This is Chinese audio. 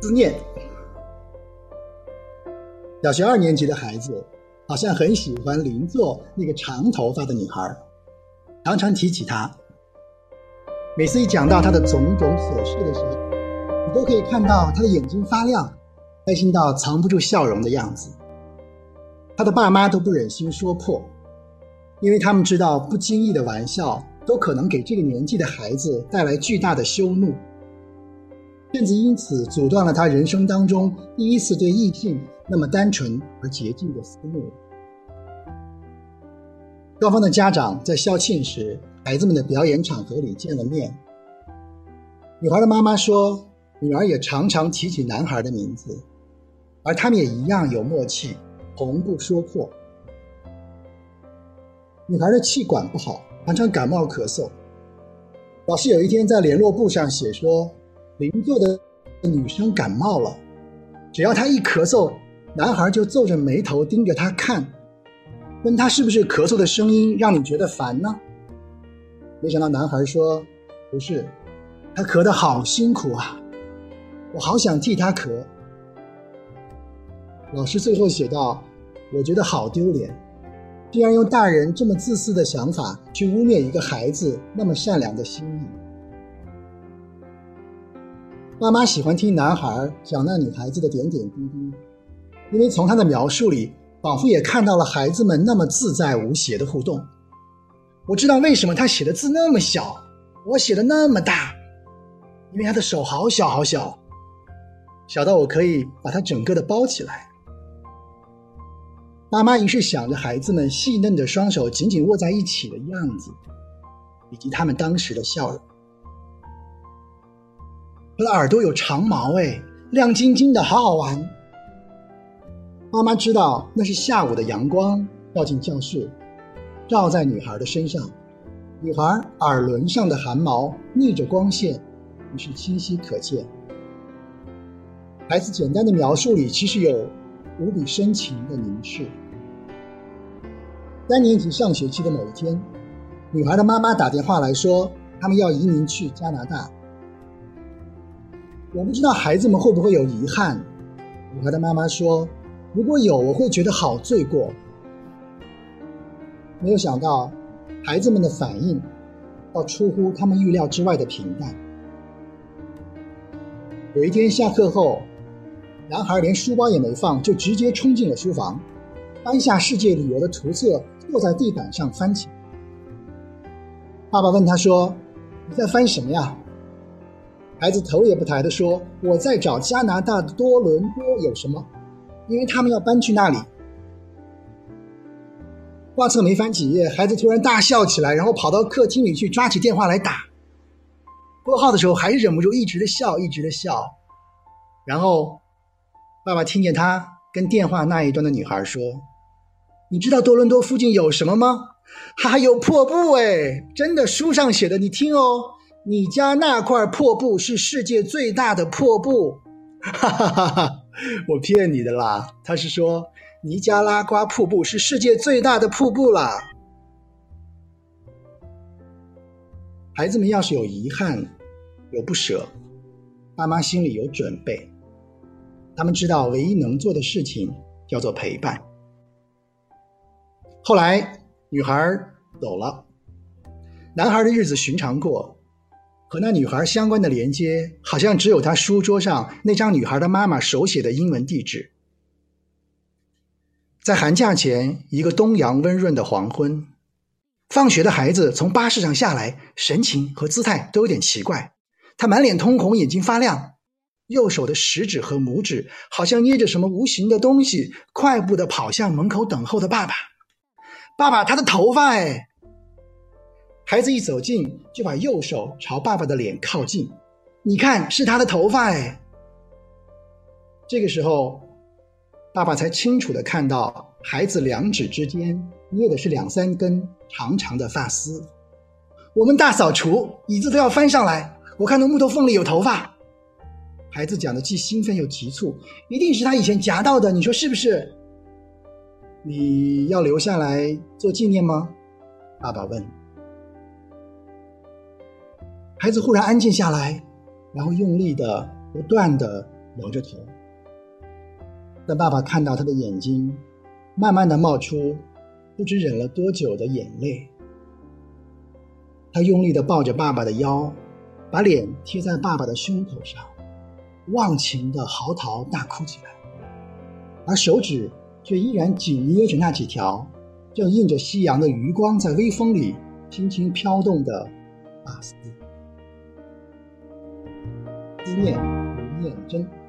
思念。小学二年级的孩子好像很喜欢邻座那个长头发的女孩，常常提起她。每次一讲到她的种种琐事的时候，你都可以看到她的眼睛发亮，开心到藏不住笑容的样子。他的爸妈都不忍心说破，因为他们知道不经意的玩笑都可能给这个年纪的孩子带来巨大的羞怒。甚至因此阻断了他人生当中第一次对异性那么单纯而洁净的思慕。双方的家长在校庆时，孩子们的表演场合里见了面。女孩的妈妈说，女儿也常常提起男孩的名字，而他们也一样有默契，从不说破。女孩的气管不好，常常感冒咳嗽。老师有一天在联络簿上写说。邻座的女生感冒了，只要她一咳嗽，男孩就皱着眉头盯着她看，问她是不是咳嗽的声音让你觉得烦呢？没想到男孩说：“不是，他咳得好辛苦啊，我好想替他咳。”老师最后写道：“我觉得好丢脸，竟然用大人这么自私的想法去污蔑一个孩子那么善良的心意。”妈妈喜欢听男孩讲那女孩子的点点滴滴，因为从他的描述里，仿佛也看到了孩子们那么自在无邪的互动。我知道为什么他写的字那么小，我写的那么大，因为他的手好小好小，小到我可以把他整个的包起来。妈妈于是想着孩子们细嫩的双手紧紧握在一起的样子，以及他们当时的笑容。他的耳朵有长毛，哎，亮晶晶的，好好玩。妈妈知道那是下午的阳光照进教室，照在女孩的身上，女孩耳轮上的汗毛逆着光线，于是清晰可见。孩子简单的描述里，其实有无比深情的凝视。三年级上学期的某一天，女孩的妈妈打电话来说，他们要移民去加拿大。我不知道孩子们会不会有遗憾。我和他妈妈说：“如果有，我会觉得好罪过。”没有想到，孩子们的反应，倒出乎他们预料之外的平淡。有一天下课后，男孩连书包也没放，就直接冲进了书房，搬下世界旅游的图册，坐在地板上翻起。爸爸问他说：“你在翻什么呀？”孩子头也不抬地说：“我在找加拿大的多伦多有什么，因为他们要搬去那里。”画册没翻几页，孩子突然大笑起来，然后跑到客厅里去抓起电话来打。拨号的时候还是忍不住一直的笑，一直的笑。然后，爸爸听见他跟电话那一端的女孩说：“你知道多伦多附近有什么吗？还有破布哎，真的，书上写的，你听哦。”你家那块破布是世界最大的破布，哈哈哈哈！我骗你的啦。他是说尼加拉瓜瀑布是世界最大的瀑布啦。孩子们要是有遗憾、有不舍，爸妈心里有准备。他们知道唯一能做的事情叫做陪伴。后来女孩走了，男孩的日子寻常过。和那女孩相关的连接，好像只有他书桌上那张女孩的妈妈手写的英文地址。在寒假前，一个东阳温润的黄昏，放学的孩子从巴士上下来，神情和姿态都有点奇怪。他满脸通红，眼睛发亮，右手的食指和拇指好像捏着什么无形的东西，快步的跑向门口等候的爸爸。爸爸，他的头发哎！孩子一走近，就把右手朝爸爸的脸靠近，你看，是他的头发哎。这个时候，爸爸才清楚的看到孩子两指之间捏的是两三根长长的发丝。我们大扫除，椅子都要翻上来，我看到木头缝里有头发。孩子讲的既兴奋又急促，一定是他以前夹到的，你说是不是？你要留下来做纪念吗？爸爸问。孩子忽然安静下来，然后用力的、不断的摇着头。但爸爸看到他的眼睛，慢慢的冒出不知忍了多久的眼泪。他用力的抱着爸爸的腰，把脸贴在爸爸的胸口上，忘情的嚎啕大哭起来，而手指却依然紧捏着那几条正映着夕阳的余光在微风里轻轻飘动的发丝。思念，念真。